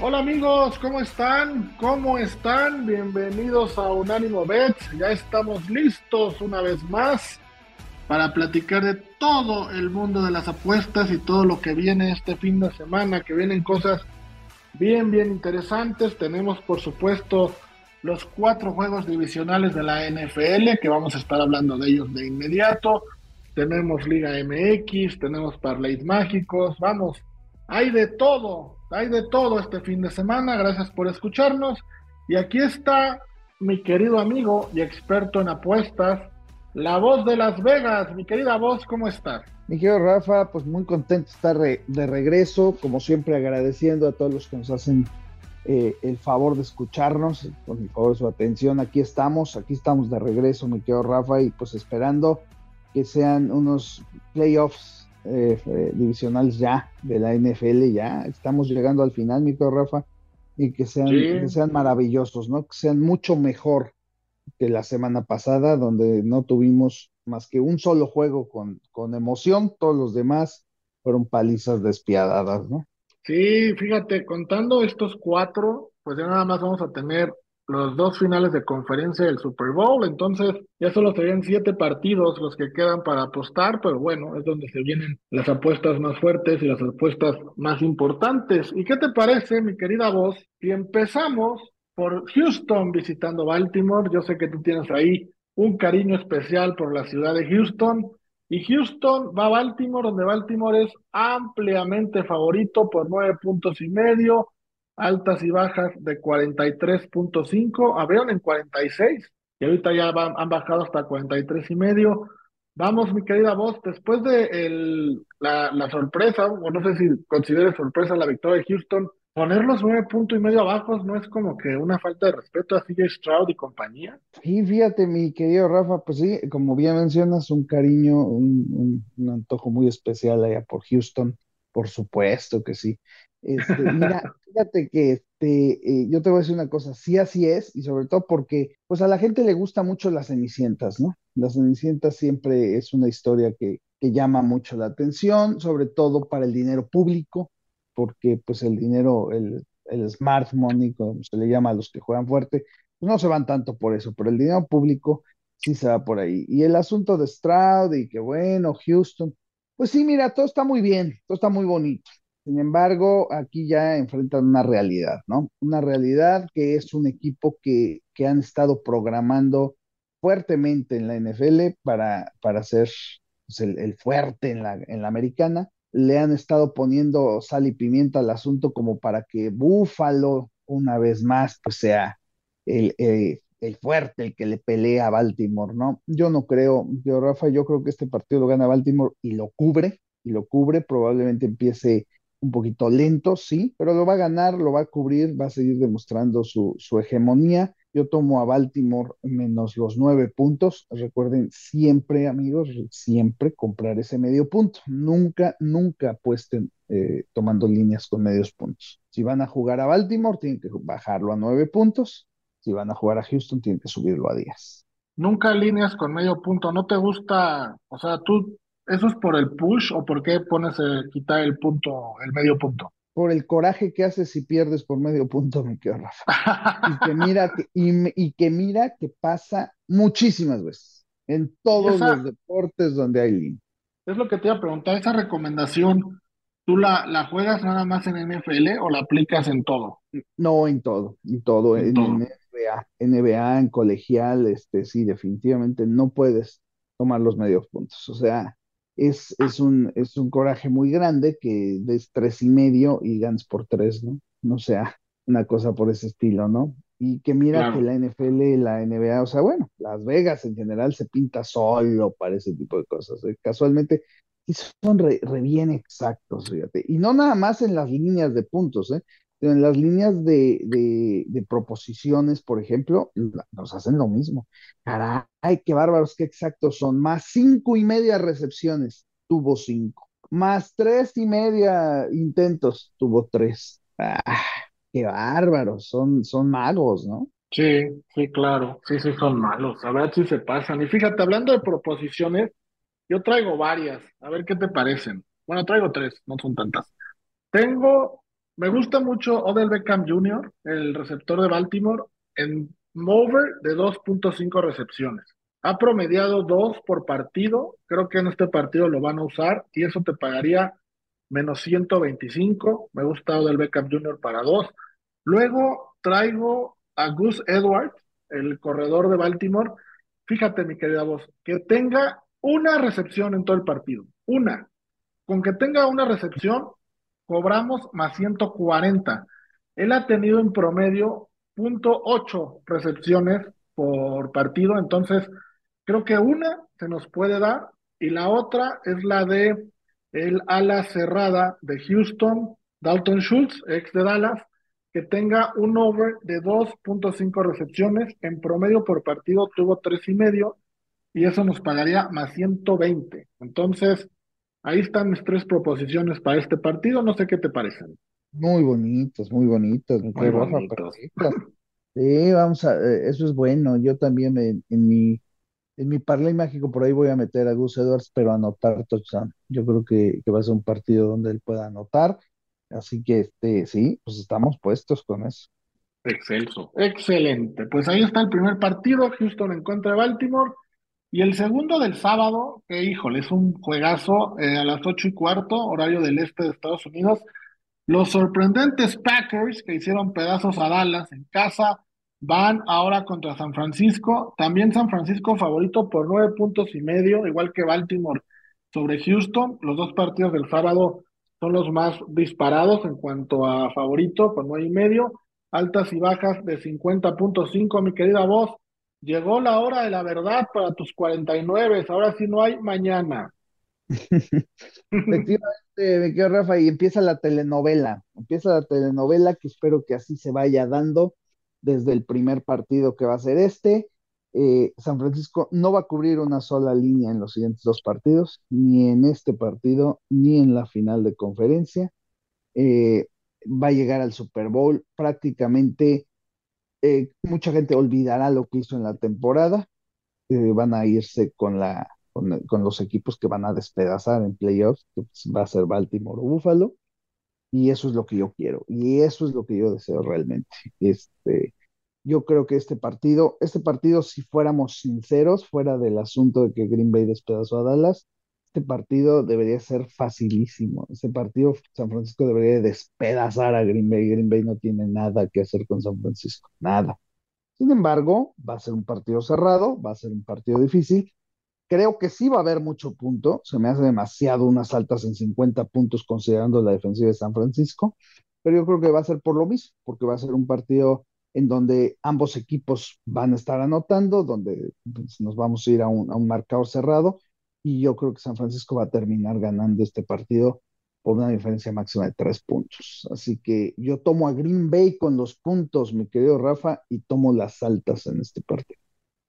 Hola amigos, ¿cómo están? ¿Cómo están? Bienvenidos a Unánimo Bets. Ya estamos listos una vez más para platicar de todo el mundo de las apuestas y todo lo que viene este fin de semana, que vienen cosas bien, bien interesantes. Tenemos, por supuesto, los cuatro juegos divisionales de la NFL, que vamos a estar hablando de ellos de inmediato. Tenemos Liga MX, tenemos parlays mágicos, vamos, hay de todo, hay de todo este fin de semana. Gracias por escucharnos. Y aquí está mi querido amigo y experto en apuestas, la voz de Las Vegas. Mi querida voz, ¿cómo estás? Mi querido Rafa, pues muy contento de estar de regreso, como siempre agradeciendo a todos los que nos hacen eh, el favor de escucharnos, con el favor su atención. Aquí estamos, aquí estamos de regreso, mi querido Rafa, y pues esperando que sean unos playoffs eh, eh, divisionales ya de la NFL, ya estamos llegando al final, mi Rafa, y que sean, que sean maravillosos, ¿no? Que sean mucho mejor que la semana pasada, donde no tuvimos más que un solo juego con, con emoción, todos los demás fueron palizas despiadadas, ¿no? Sí, fíjate, contando estos cuatro, pues ya nada más vamos a tener los dos finales de conferencia del Super Bowl, entonces ya solo serían siete partidos los que quedan para apostar, pero bueno, es donde se vienen las apuestas más fuertes y las apuestas más importantes. ¿Y qué te parece, mi querida voz, si empezamos por Houston visitando Baltimore? Yo sé que tú tienes ahí un cariño especial por la ciudad de Houston. Y Houston va a Baltimore, donde Baltimore es ampliamente favorito por nueve puntos y medio altas y bajas de 43.5, abrieron en 46 y ahorita ya han bajado hasta 43 y medio. Vamos, mi querida voz, después de el, la, la, sorpresa, o no sé si considere sorpresa la victoria de Houston, poner los nueve puntos y medio abajo no es como que una falta de respeto a CJ Stroud y compañía. Sí, fíjate, mi querido Rafa, pues sí, como bien mencionas, un cariño, un, un antojo muy especial allá por Houston, por supuesto que sí. Este, mira, fíjate que este, eh, yo te voy a decir una cosa, sí así es, y sobre todo porque pues a la gente le gusta mucho las cenicientas, ¿no? Las cenicientas siempre es una historia que, que llama mucho la atención, sobre todo para el dinero público, porque pues el dinero, el, el smart money, como se le llama a los que juegan fuerte, pues no se van tanto por eso, pero el dinero público sí se va por ahí. Y el asunto de Stroud y que bueno, Houston, pues sí, mira, todo está muy bien, todo está muy bonito. Sin embargo, aquí ya enfrentan una realidad, ¿no? Una realidad que es un equipo que, que han estado programando fuertemente en la NFL para, para ser pues, el, fuerte en la, en la americana. Le han estado poniendo sal y pimienta al asunto como para que Búfalo, una vez más, pues sea el, eh, el fuerte, el que le pelea a Baltimore, ¿no? Yo no creo, yo Rafa, yo creo que este partido lo gana Baltimore y lo cubre, y lo cubre, probablemente empiece un poquito lento, sí, pero lo va a ganar, lo va a cubrir, va a seguir demostrando su, su hegemonía. Yo tomo a Baltimore menos los nueve puntos. Recuerden siempre, amigos, siempre comprar ese medio punto. Nunca, nunca apuesten eh, tomando líneas con medios puntos. Si van a jugar a Baltimore, tienen que bajarlo a nueve puntos. Si van a jugar a Houston, tienen que subirlo a diez. Nunca líneas con medio punto. ¿No te gusta? O sea, tú ¿Eso es por el push o por qué pones a quitar el punto, el medio punto? Por el coraje que haces si pierdes por medio punto, mi querido Rafa. y, que mira que, y, que mira que pasa muchísimas veces en todos los deportes donde hay línea. Es lo que te iba a preguntar, esa recomendación, ¿tú la, la juegas nada más en NFL o la aplicas en todo? No, en todo, en todo, en, NBA, NBA, en colegial, este, sí, definitivamente no puedes tomar los medios puntos. O sea, es, es, un, es un coraje muy grande que des tres y medio y ganes por tres, ¿no? No sea una cosa por ese estilo, ¿no? Y que mira que la NFL, la NBA, o sea, bueno, Las Vegas en general se pinta solo para ese tipo de cosas. ¿eh? Casualmente, y son re, bien exactos, fíjate. Y no nada más en las líneas de puntos, ¿eh? En las líneas de, de, proposiciones, por ejemplo, nos hacen lo mismo. Caray, qué bárbaros, qué exactos son. Más cinco y media recepciones, tuvo cinco. Más tres y media intentos, tuvo tres. Ah, qué bárbaros, son, son magos, ¿no? Sí, sí, claro, sí, sí, son malos. A ver si se pasan. Y fíjate, hablando de proposiciones, yo traigo varias, a ver qué te parecen. Bueno, traigo tres, no son tantas. Tengo me gusta mucho Odell Beckham Jr., el receptor de Baltimore, en mover de 2.5 recepciones. Ha promediado dos por partido. Creo que en este partido lo van a usar y eso te pagaría menos 125. Me gusta Odell Beckham Jr. para dos. Luego traigo a Gus Edwards, el corredor de Baltimore. Fíjate, mi querida voz, que tenga una recepción en todo el partido. Una. Con que tenga una recepción, cobramos más 140. Él ha tenido en promedio .8 recepciones por partido, entonces creo que una se nos puede dar y la otra es la de el ala cerrada de Houston, Dalton Schultz, ex de Dallas, que tenga un over de 2.5 recepciones, en promedio por partido tuvo tres y medio y eso nos pagaría más 120. Entonces, Ahí están mis tres proposiciones para este partido, no sé qué te parecen. Muy bonitos, muy bonitos, muy bonitos. Sí, vamos a, eh, eso es bueno. Yo también en mi en mi parlay mágico por ahí voy a meter a Gus Edwards, pero anotar touchdown. Yo creo que, que va a ser un partido donde él pueda anotar. Así que este, sí, pues estamos puestos con eso. Excelso, excelente. Pues ahí está el primer partido, Houston en contra de Baltimore. Y el segundo del sábado, que híjole, es un juegazo eh, a las ocho y cuarto, horario del este de Estados Unidos. Los sorprendentes Packers que hicieron pedazos a Dallas en casa van ahora contra San Francisco. También San Francisco favorito por nueve puntos y medio, igual que Baltimore sobre Houston. Los dos partidos del sábado son los más disparados en cuanto a favorito, por nueve y medio. Altas y bajas de 50.5, mi querida voz. Llegó la hora de la verdad para tus 49, ahora sí no hay mañana. Efectivamente, me quedo Rafa, y empieza la telenovela, empieza la telenovela que espero que así se vaya dando desde el primer partido que va a ser este. Eh, San Francisco no va a cubrir una sola línea en los siguientes dos partidos, ni en este partido, ni en la final de conferencia. Eh, va a llegar al Super Bowl prácticamente eh, mucha gente olvidará lo que hizo en la temporada, eh, van a irse con, la, con, los equipos que van a despedazar en playoffs, que pues, va a ser Baltimore o Buffalo, y eso es lo que yo quiero, y eso es lo que yo deseo realmente. Este, yo creo que este partido, este partido, si fuéramos sinceros, fuera del asunto de que Green Bay despedazó a Dallas, este partido debería ser facilísimo. Este partido San Francisco debería despedazar a Green Bay. Green Bay no tiene nada que hacer con San Francisco, nada. Sin embargo, va a ser un partido cerrado, va a ser un partido difícil. Creo que sí va a haber mucho punto. Se me hace demasiado unas altas en 50 puntos considerando la defensiva de San Francisco. Pero yo creo que va a ser por lo mismo, porque va a ser un partido en donde ambos equipos van a estar anotando, donde pues, nos vamos a ir a un, a un marcador cerrado y yo creo que San Francisco va a terminar ganando este partido por una diferencia máxima de tres puntos. Así que yo tomo a Green Bay con los puntos, mi querido Rafa, y tomo las altas en este partido.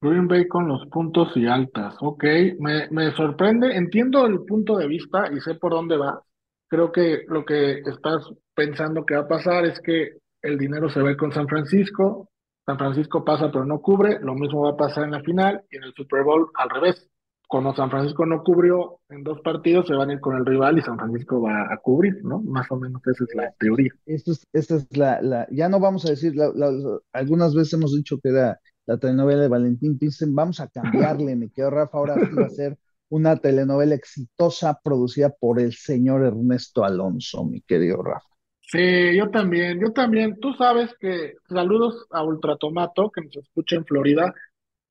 Green Bay con los puntos y altas, ok, me, me sorprende, entiendo el punto de vista y sé por dónde va. Creo que lo que estás pensando que va a pasar es que el dinero se ve con San Francisco, San Francisco pasa pero no cubre, lo mismo va a pasar en la final y en el Super Bowl al revés como San Francisco no cubrió en dos partidos, se van a ir con el rival y San Francisco va a cubrir, ¿no? Más o menos esa es la teoría. Esto es, esta es la, la, ya no vamos a decir, algunas veces hemos dicho que era la telenovela de Valentín Pinsen, vamos a cambiarle, me quedo Rafa, ahora sí va a ser una telenovela exitosa producida por el señor Ernesto Alonso, mi querido Rafa. Sí, yo también, yo también. Tú sabes que saludos a Ultratomato, que nos escucha en Florida.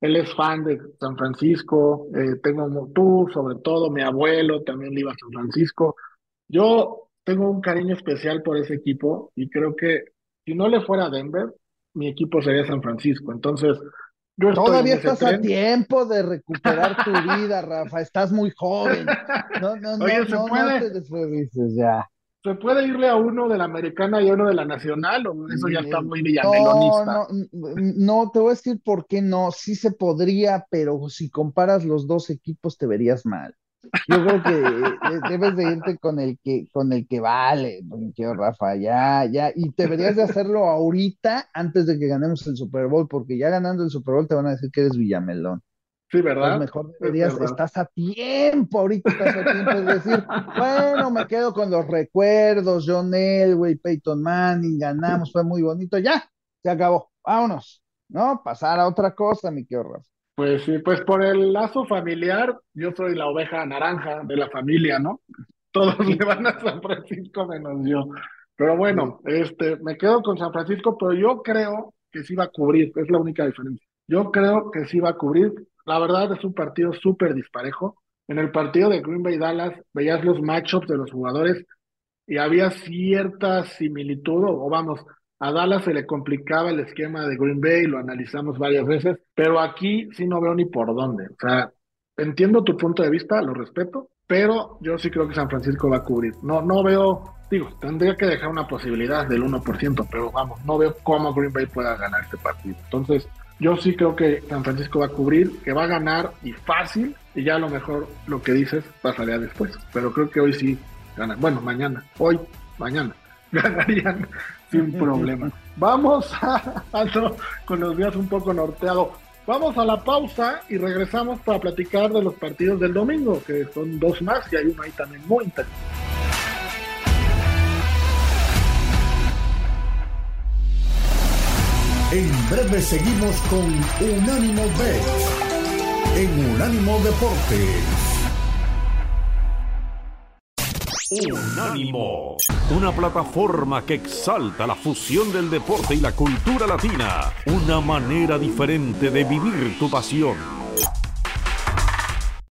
Él es fan de San Francisco, eh, tengo tú, sobre todo mi abuelo también le iba a San Francisco. Yo tengo un cariño especial por ese equipo y creo que si no le fuera a Denver, mi equipo sería San Francisco. Entonces, yo Todavía estás a tiempo de recuperar tu vida, Rafa. Estás muy joven. No, no, no, Oye, ¿se no, puede? no te ya. ¿Se puede irle a uno de la americana y a uno de la nacional? ¿O eso ya está muy villamelonista? No, no, no, te voy a decir por qué no. Sí se podría, pero si comparas los dos equipos te verías mal. Yo creo que eh, debes de irte con el que, con el que vale, tío Rafa, ya, ya, y deberías de hacerlo ahorita antes de que ganemos el Super Bowl, porque ya ganando el Super Bowl te van a decir que eres Villamelón. Sí, ¿verdad? Pues mejor deberías, estás a tiempo, ahorita estás a tiempo de decir, bueno, me quedo con los recuerdos, John Elway, Peyton Manning, ganamos, fue muy bonito, ya, se acabó, vámonos, ¿no? Pasar a otra cosa, mi querido Rafa. Pues sí, pues por el lazo familiar, yo soy la oveja naranja de la familia, ¿no? Todos le van a San Francisco menos yo. Pero bueno, este, me quedo con San Francisco, pero yo creo que sí va a cubrir, es la única diferencia. Yo creo que sí va a cubrir la verdad es un partido súper disparejo. En el partido de Green Bay Dallas veías los matchups de los jugadores y había cierta similitud, o vamos, a Dallas se le complicaba el esquema de Green Bay, lo analizamos varias veces, pero aquí sí no veo ni por dónde. O sea, entiendo tu punto de vista, lo respeto, pero yo sí creo que San Francisco va a cubrir. No, no veo, digo, tendría que dejar una posibilidad del 1%, pero vamos, no veo cómo Green Bay pueda ganar este partido. Entonces, yo sí creo que San Francisco va a cubrir, que va a ganar y fácil, y ya a lo mejor lo que dices pasaría después. Pero creo que hoy sí ganan. Bueno, mañana, hoy, mañana, ganarían sin problema. Vamos a, con los días un poco norteados. Vamos a la pausa y regresamos para platicar de los partidos del domingo, que son dos más y hay uno ahí también muy interesante. En breve seguimos con Unánimo Bet en Unánimo Deportes. Unánimo, una plataforma que exalta la fusión del deporte y la cultura latina, una manera diferente de vivir tu pasión.